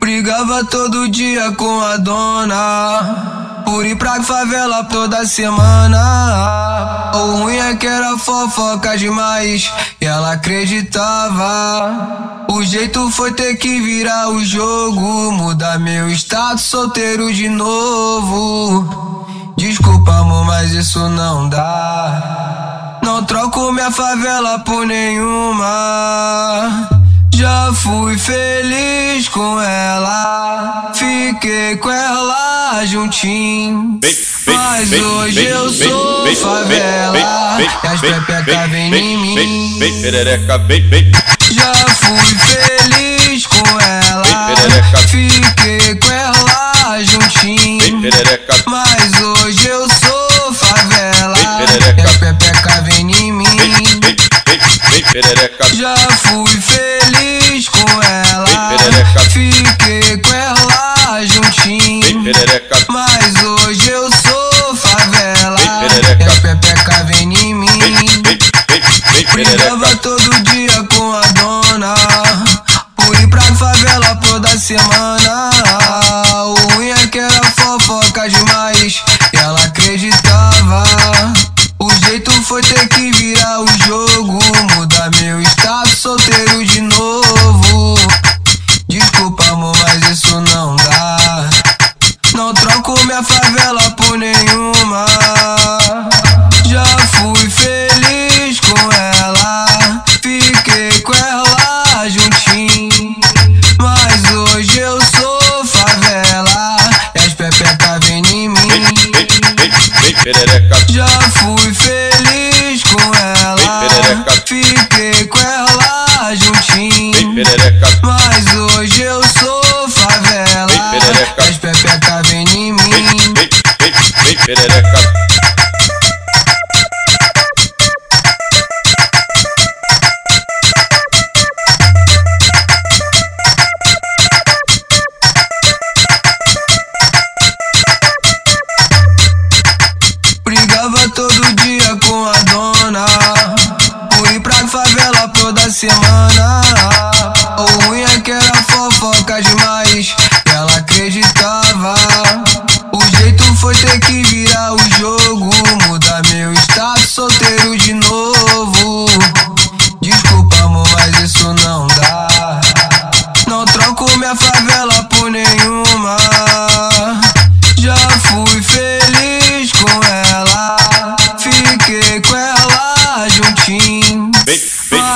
Brigava todo dia com a dona. Por ir pra favela toda semana. O ruim é que era fofoca demais. E ela acreditava. O jeito foi ter que virar o jogo. Mudar meu status solteiro de novo. Desculpa, amor, mas isso não dá. Não troco minha favela por nenhuma. Já fui feliz com ela, fiquei com ela juntinho. Mas hoje eu sou favela, e as pepecas vêm em mim. Já fui feliz com ela, fiquei com ela juntinho. Mas hoje eu sou favela, e as pepecas vêm em mim. Já Brigava todo dia com a dona, por ir pra favela toda semana. O ruim é que era fofoca demais,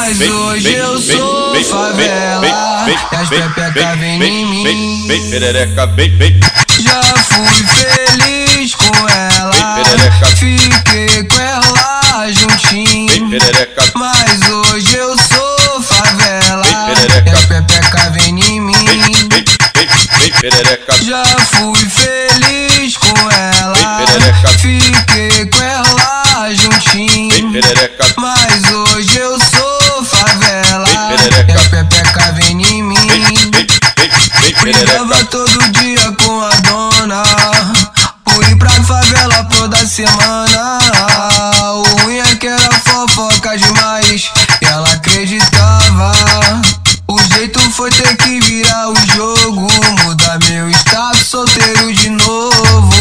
Mas hoje eu sou favela, e as pepecas vêm em mim. Já fui feliz com ela, fiquei com ela juntinho. Mas hoje eu sou favela, e as pepecas vêm em mim. Já fui feliz com ela, fiquei com ela juntinho. Todo dia com a dona, por ir pra favela toda semana. O ruim é que era fofoca demais, e ela acreditava. O jeito foi ter que virar o jogo, mudar meu status solteiro de novo.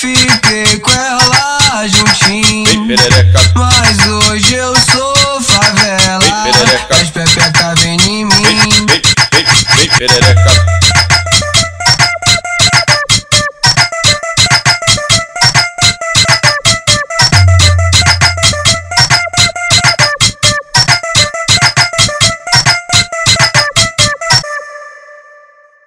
fiquei com ela juntinho. Mas hoje eu sou favela. As pepeca vem em mim. Perereca.